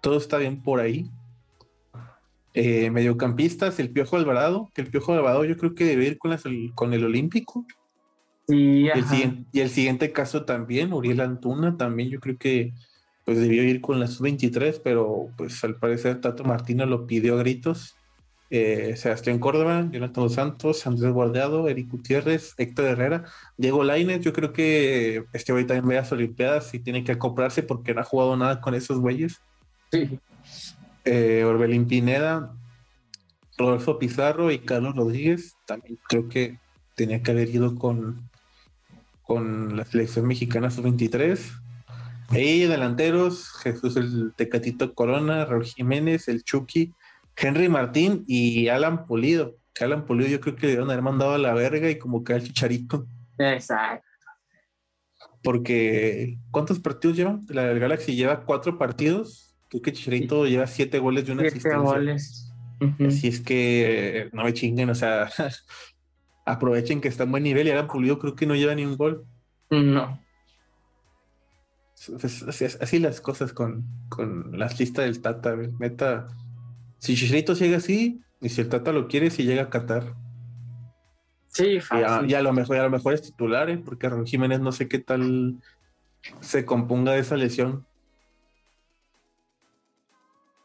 Todo está bien por ahí. Eh, mediocampistas, el Piojo Alvarado, que el Piojo Alvarado yo creo que debe ir con, con el Olímpico. Y, el siguiente, y, el siguiente, caso también, Uriel Antuna, también yo creo que pues debió ir con la sub-23, pero pues al parecer Tato Martino lo pidió a gritos eh, Sebastián Córdoba, Jonathan Santos, Andrés Guardado, Eric Gutiérrez, Héctor Herrera, Diego Lainez. Yo creo que este güey también ve las Olimpiadas y tiene que acoplarse porque no ha jugado nada con esos güeyes. Sí. Eh, Orbelín Pineda, Rodolfo Pizarro y Carlos Rodríguez. También creo que tenía que haber ido con, con la selección mexicana sub-23. Y delanteros, Jesús el Tecatito Corona, Raúl Jiménez, el Chucky, Henry Martín y Alan Pulido. Que Alan Pulido yo creo que le dieron haber mandado a la verga y como que al chicharito. Exacto. Porque, ¿cuántos partidos llevan? La del Galaxy lleva cuatro partidos Creo que Chicharito lleva siete goles de una Siete asistencia. goles. Así es que no me chinguen, o sea, aprovechen que está en buen nivel y Alan Pulido creo que no lleva ni un gol. No. Así, así las cosas con, con las listas del Tata. Neta, si Chicharito llega así, y si el Tata lo quiere, si llega a Qatar. Sí, Y a, fácil. y a lo mejor, a lo mejor es titular, ¿eh? porque Raúl Jiménez no sé qué tal se componga de esa lesión.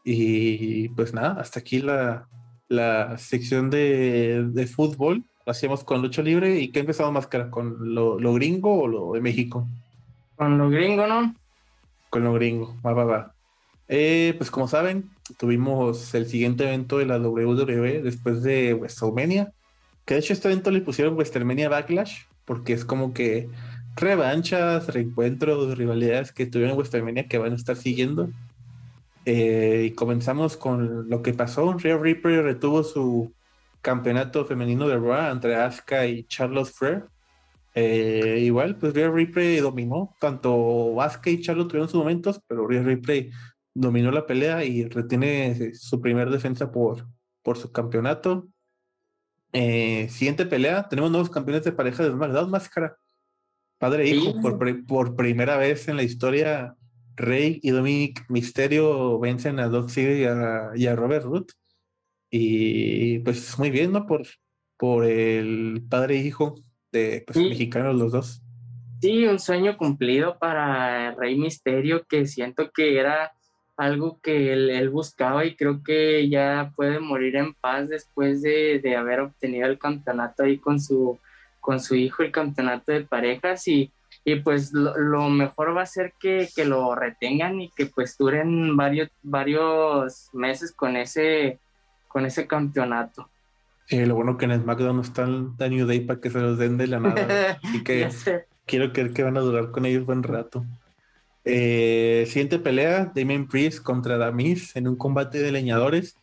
Y pues nada, hasta aquí la, la sección de, de fútbol. Lo hacíamos con lucha libre. ¿Y qué empezamos más cara? ¿Con lo, lo gringo o lo de México? Con los gringos, ¿no? Con lo gringo, va, va, va. Eh, pues como saben, tuvimos el siguiente evento de la WWE después de WrestleMania. Que de hecho este evento le pusieron WrestleMania Backlash, porque es como que revanchas, reencuentros, rivalidades que tuvieron en WrestleMania que van a estar siguiendo. Eh, y comenzamos con lo que pasó. Rhea Ripley retuvo su campeonato femenino de Raw entre Asuka y Charlotte Flair. Eh, igual, pues Rhea Ripley dominó. Tanto Asuka y Charlotte tuvieron sus momentos, pero Rhea Ripley dominó la pelea y retiene su primer defensa por, por su campeonato. Eh, siguiente pelea, tenemos nuevos campeones de pareja de SmackDown Máscara. Padre e hijo, Sí. por, por primera vez en la historia, Rey y Dominic Misterio vencen a Doc Ziggler y a, y a Robert Root. Y pues muy bien, ¿no? Por, por el padre e hijo de pues, Sí. mexicanos los dos. Sí, un sueño cumplido para Rey Misterio, que siento que era algo que él, él buscaba y creo que ya puede morir en paz después de, de haber obtenido el campeonato ahí con su, con su hijo, el campeonato de parejas y, y pues lo, lo mejor va a ser que, que lo retengan y que pues duren varios, varios meses con ese, con ese campeonato. Eh, lo bueno que en SmackDown no está el The New Day para que se los den de la nada. Así que quiero creer que van a durar con ellos buen rato. Eh, siguiente pelea, Damien Priest contra Damis en un combate de leñadores,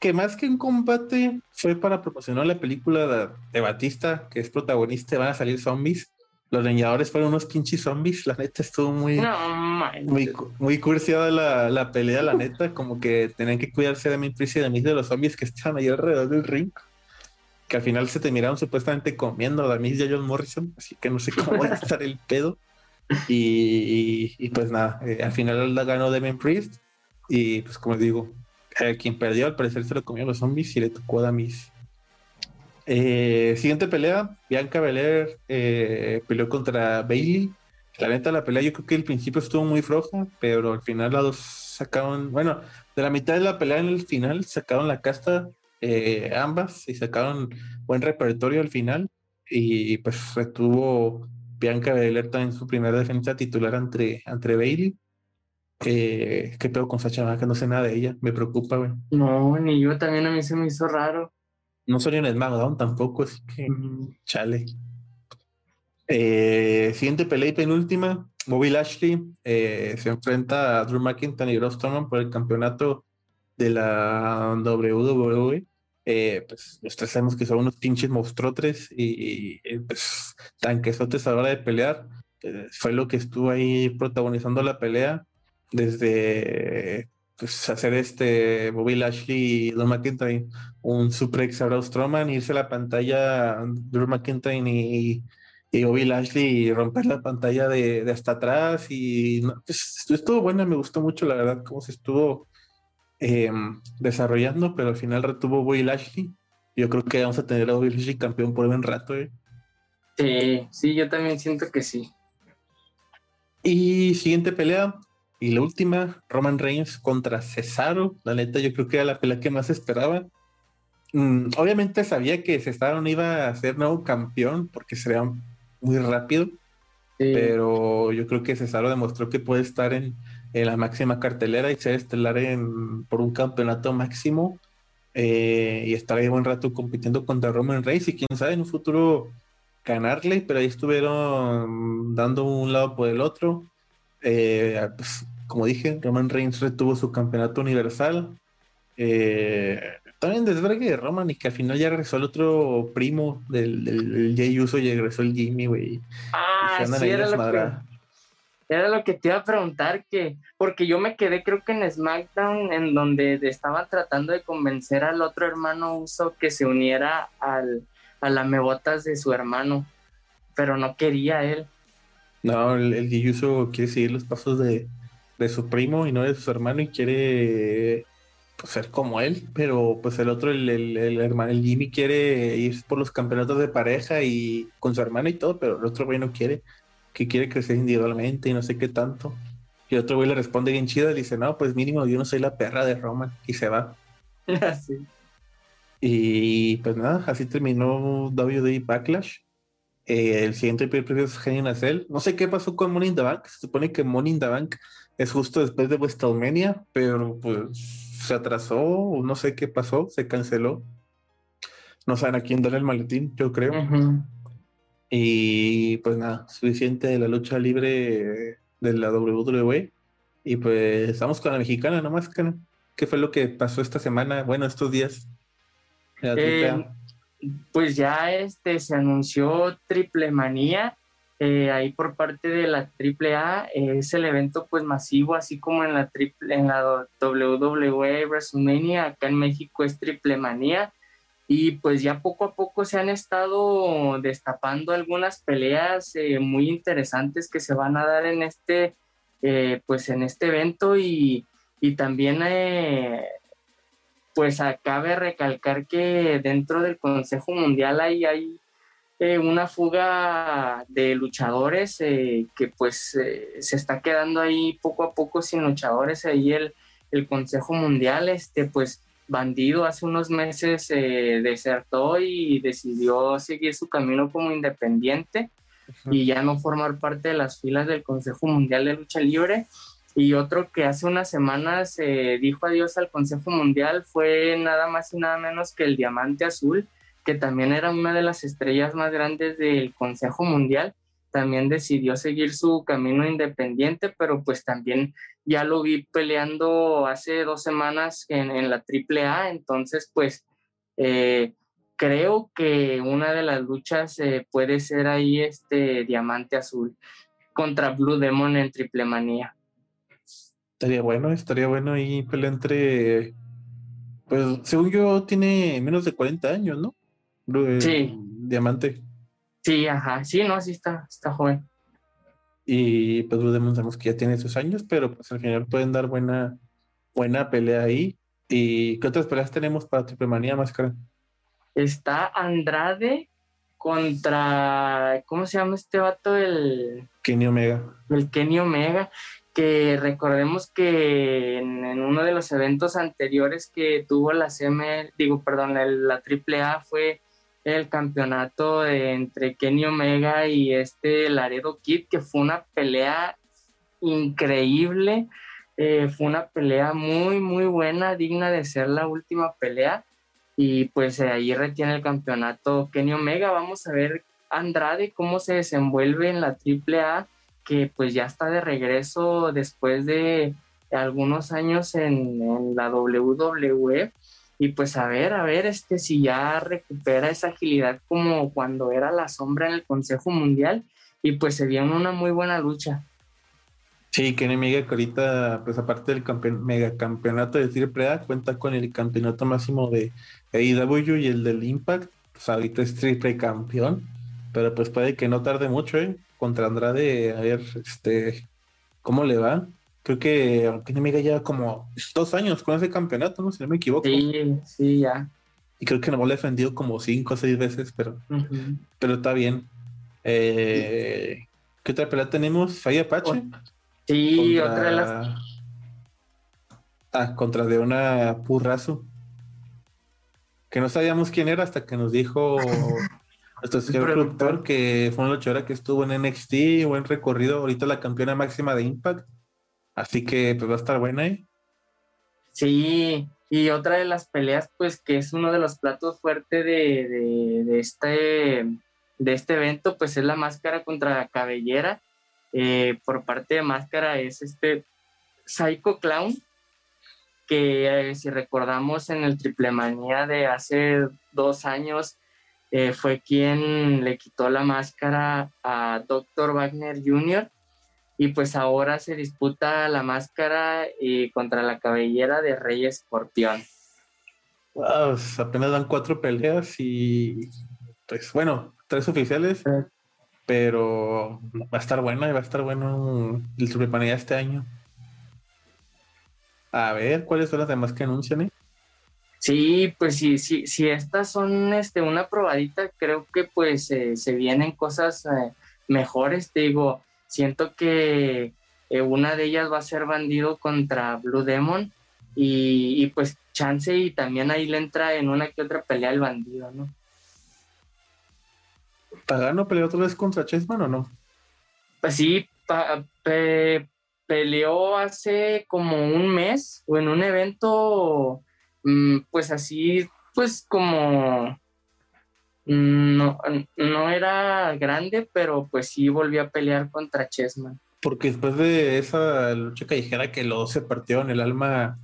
que más que un combate fue para promocionar la película de, de Batista, que es protagonista, van a salir zombies. Los leñadores fueron unos pinches zombies, la neta estuvo muy, No, muy, muy cursiada la, la pelea, la neta, como que tenían que cuidarse de Priest y Damis de los zombies que estaban ahí alrededor del ring. Que al final se terminaron supuestamente comiendo a Damis y a John Morrison, así que no sé cómo va a estar el pedo. Y, y, pues nada, eh, al final la ganó Damien Priest. Y pues como digo, eh, quien perdió al parecer se lo comió a los zombies y le tocó a Damis. Eh, siguiente pelea, Bianca Belair eh, peleó contra Bailey. La neta, la pelea yo creo que al principio estuvo muy floja, pero al final las dos sacaron, bueno, de la mitad de la pelea en el final sacaron la casta eh, ambas y sacaron buen repertorio al final y pues retuvo Bianca Belair también su primera defensa titular ante, ante Bailey. Eh, ¿Qué pedo con Sacha Banks? No sé nada de ella, me preocupa, güey. No, ni yo también a mí se me hizo raro. No soy en SmackDown tampoco, así que chale. Eh, siguiente pelea y penúltima, Bobby Lashley eh, se enfrenta a Drew McIntyre y Strowman por el campeonato de la WWE. Eh, pues los tres sabemos que son unos pinches monstruotres y, y, pues tanquesotes a la hora de pelear. Eh, fue lo que estuvo ahí protagonizando la pelea desde pues, hacer este Bobby Lashley y Drew McIntyre un suplex a Braun Strowman, irse a la pantalla Drew McIntyre y, y Bobby Lashley y romper la pantalla de, de hasta atrás y no, pues, estuvo- buena, me gustó mucho la verdad cómo se estuvo eh, desarrollando, pero al final retuvo Bobby Lashley. Yo creo que vamos a tener a Bobby Lashley campeón por buen rato. eh. Sí, sí, yo también siento que sí. Y siguiente pelea, y la última, Roman Reigns contra Cesaro. La neta, yo creo que era la pelea que más esperaba. Mm, obviamente sabía que Cesaro no iba a ser nuevo campeón porque sería muy rápido, Sí. pero yo creo que Cesaro demostró que puede estar en, en la máxima cartelera y ser estelar en, por un campeonato máximo eh, y estar ahí buen rato compitiendo contra Roman Reigns y quién sabe en un futuro ganarle, pero ahí estuvieron dando un lado por el otro. Eh, pues, como dije, Roman Reigns retuvo su campeonato universal. Eh, también desvergue de Roman y que al final ya regresó el otro primo del, del, del Jay Uso y regresó el Jimmy, güey. Ah, sí, era lo que, era lo que te iba a preguntar, que, porque yo me quedé creo que en SmackDown, en donde estaban tratando de convencer al otro hermano Uso que se uniera al, a la mebotas de su hermano, pero no quería él. No, el, el quiere seguir los pasos de, de su primo y no de su hermano y quiere pues, ser como él, pero pues el otro, el, el, hermano, el Jimmy quiere ir por los campeonatos de pareja y con su hermano y todo, pero el otro güey no quiere que quiere crecer individualmente y no sé qué tanto. Y otro güey le responde bien chido y dice, no, pues mínimo yo no soy la perra de Roman. Y se va. Y pues nada, así terminó WWE Backlash. Eh, el siguiente previo es Hell Cell. No sé qué pasó con Money in the Bank. Se supone que Money in the Bank es justo después de WrestleMania, pero pues se atrasó, no sé qué pasó, se canceló. No saben a quién darle el maletín, yo creo. Y pues nada, suficiente de la lucha libre de la WWE. Y pues estamos con la mexicana nomás, ¿qué fue lo que pasó esta semana? Bueno, estos días. Eh, pues ya este se anunció Triple Manía eh, ahí por parte de la AAA. Eh, es el evento pues masivo, así como en la, triple, en la WWE WrestleMania, acá en México es Triple Manía y pues ya poco a poco se han estado destapando algunas peleas eh, muy interesantes que se van a dar en este eh, pues en este evento y, también eh, pues acabe recalcar que dentro del Consejo Mundial hay, hay una fuga de luchadores que pues se está quedando ahí poco a poco sin luchadores ahí el, el Consejo Mundial este pues Bandido hace unos meses eh, desertó y decidió seguir su camino como independiente y ya no formar parte de las filas del Consejo Mundial de Lucha Libre. Y otro que hace unas semanas eh, dijo adiós al Consejo Mundial fue nada más y nada menos que el Diamante Azul, que también era una de las estrellas más grandes del Consejo Mundial también decidió seguir su camino independiente, pero pues también ya lo vi peleando hace dos semanas en, en la AAA, entonces pues eh, creo que una de las luchas eh, puede ser ahí este Diamante Azul contra Blue Demon en Triple Manía. Estaría bueno, estaría bueno y pelea entre, pues según yo tiene menos de 40 años, ¿no? Blue, sí. Diamante. Sí, ajá, sí, no, sí está, está joven. Y pues sabemos que ya tiene sus años, pero pues al final pueden dar buena, buena pelea ahí. ¿Y qué otras peleas tenemos para Triple Manía Máscara? Está Andrade contra, ¿cómo se llama este vato? El Kenny Omega. El Kenny Omega, que recordemos que en, uno de los eventos anteriores que tuvo la CM, digo, perdón, la, la AAA fue el campeonato entre Kenny Omega y este Laredo Kid, que fue una pelea increíble, eh, fue una pelea muy, muy buena, digna de ser la última pelea. Y pues eh, ahí retiene el campeonato Kenny Omega. Vamos a ver Andrade cómo se desenvuelve en la AAA, que pues ya está de regreso después de algunos años en, la WWE y pues a ver, a ver este, si ya recupera esa agilidad como cuando era la sombra en el Consejo Mundial y pues se viene una muy buena lucha. Sí, Kenny Mega que ahorita, pues aparte del campeon mega campeonato de Triple A, cuenta con el campeonato máximo de AEW y el del Impact, pues ahorita es triple campeón, pero pues puede que no tarde mucho, ¿eh? Contra Andrade, a ver, este, cómo le va. Creo que Kenny Omega lleva como dos años con ese campeonato, ¿no? Si no me equivoco. Sí, sí, ya. Y creo que no lo ha defendido como cinco o seis veces, pero, pero está bien. Eh, ¿Qué otra pelea tenemos? ¿Falla Apache? Sí, otra de las. Ah, contra de una Purrazo. Que no sabíamos quién era hasta que nos dijo nuestro señor productor que fue una luchadora que estuvo en NXT, buen recorrido, ahorita la campeona máxima de Impact Así que pues va a estar buena, ¿eh? Sí, y otra de las peleas, pues que es uno de los platos fuertes de, este, de este evento, pues es la máscara contra la cabellera. Eh, por parte de máscara es este Psycho Clown, que eh, si recordamos en el Triple Manía de hace dos años, eh, fue quien le quitó la máscara a Dr. Wagner Jr y pues ahora se disputa la máscara eh, contra la cabellera de Rey Escorpión. Wow, apenas dan cuatro peleas y pues bueno, tres oficiales, pero va a estar bueno y va a estar bueno el Triple este año. A ver, ¿cuáles son las demás que anuncian? Eh? Sí, pues sí, sí, si estas son este, una probadita, creo que pues eh, se vienen cosas eh, mejores, te digo, siento que eh, una de ellas va a ser Bandido contra Blue Demon y, pues chance y también ahí le entra en una que otra pelea el bandido, ¿no? ¿Pagano peleó otra vez contra Chessman o no? Pues sí, peleó hace como un mes o en un evento, pues así, pues como no, no era grande, pero pues sí volvió a pelear contra Chessman. Porque después de esa lucha callejera que los se partió en el alma,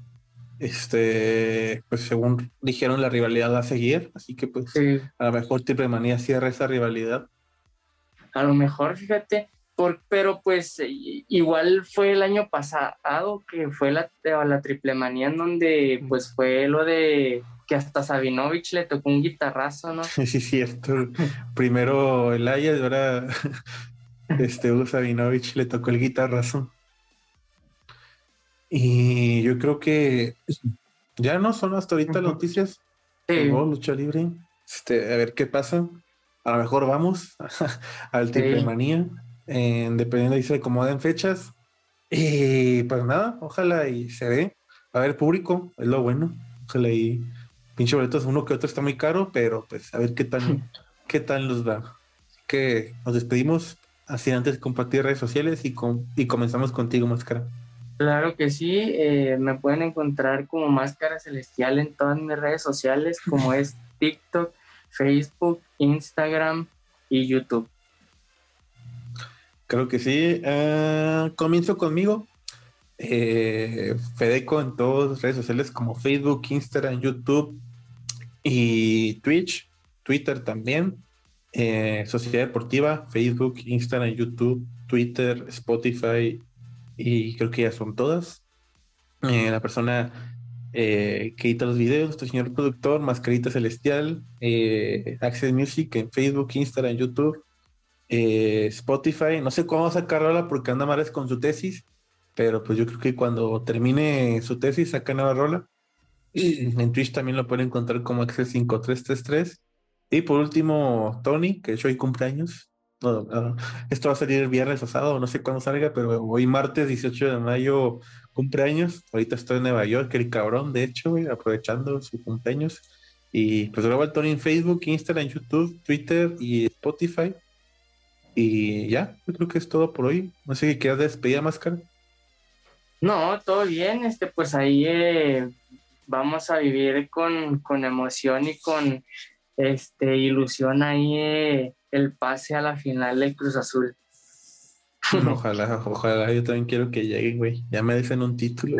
este, pues según dijeron, la rivalidad va a seguir, así que pues a lo mejor Triple Manía cierra esa rivalidad. A lo mejor, fíjate, por, pero pues igual fue el año pasado que fue la, la Triple Manía en donde pues fue lo de que hasta Sabinovich le tocó un guitarrazo, ¿no? Sí, cierto. Primero el Aya y ahora este Hugo Sabinovich le tocó el guitarrazo. Y yo creo que ya no son hasta ahorita noticias. Sí. lucha libre. Este, a ver qué pasa. A lo mejor vamos al Triple Manía, dependiendo de si se acomoden fechas. Y pues nada, ojalá y se ve. A ver, público, es lo bueno. Ojalá y pinche boletos, uno que otro está muy caro, pero pues a ver qué tal, qué tal nos va. que nos despedimos así antes de compartir redes sociales y, con, y comenzamos contigo, Máscara. Claro que sí, eh, me pueden encontrar como Máscara Celestial en todas mis redes sociales, como es TikTok, Facebook, Instagram y YouTube. Creo que sí. Ah, comienzo conmigo. Eh, Fedeco en todas las redes sociales como Facebook, Instagram, YouTube y Twitch, Twitter también. Eh, Sociedad Deportiva, Facebook, Instagram, YouTube, Twitter, Spotify y creo que ya son todas. Eh, la persona que edita los videos, tu señor productor, Mascarita Celestial, Access Music en Facebook, Instagram, YouTube, Spotify. No sé cómo sacarla porque anda mares con su tesis pero pues yo creo que cuando termine su tesis saca nueva rola. En Twitch también lo pueden encontrar como Access 5333. Y por último, Tony, que hoy cumpleaños. esto va a salir viernes pasado, no sé cuándo salga, pero hoy martes 18 de mayo cumpleaños. Ahorita estoy en Nueva York, el cabrón, de hecho, aprovechando su cumpleaños. Y pues luego el Tony en Facebook, Instagram, YouTube, Twitter y Spotify. Y ya, yo creo que es todo por hoy. No sé qué quieras despedir, Máscara. No, todo bien, este, pues ahí eh, vamos a vivir con, emoción y con este, ilusión ahí eh, el pase a la final del Cruz Azul. Ojalá, ojalá, yo también quiero que lleguen, güey. Ya me dicen un título.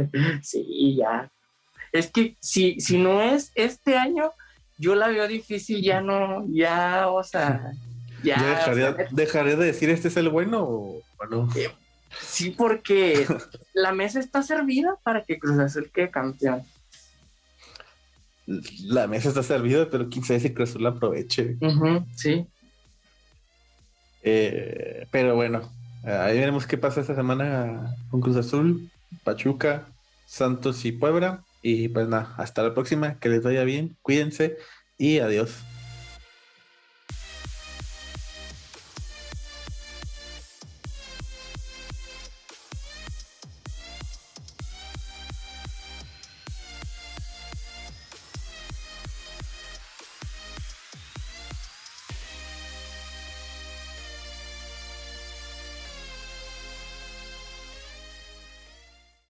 sí, ya. Es que si, si no es este año, yo la veo difícil, ya no, ya, o sea, ya. dejaré, de decir este es el bueno o, no? Eh, Sí, porque la mesa está servida para que Cruz Azul quede campeón. La mesa está servida, pero quién sabe si Cruz Azul la aproveche. sí. Eh, pero bueno, ahí veremos qué pasa esta semana con Cruz Azul, Pachuca, Santos y Puebla. Y pues nada, hasta la próxima, que les vaya bien, cuídense y adiós.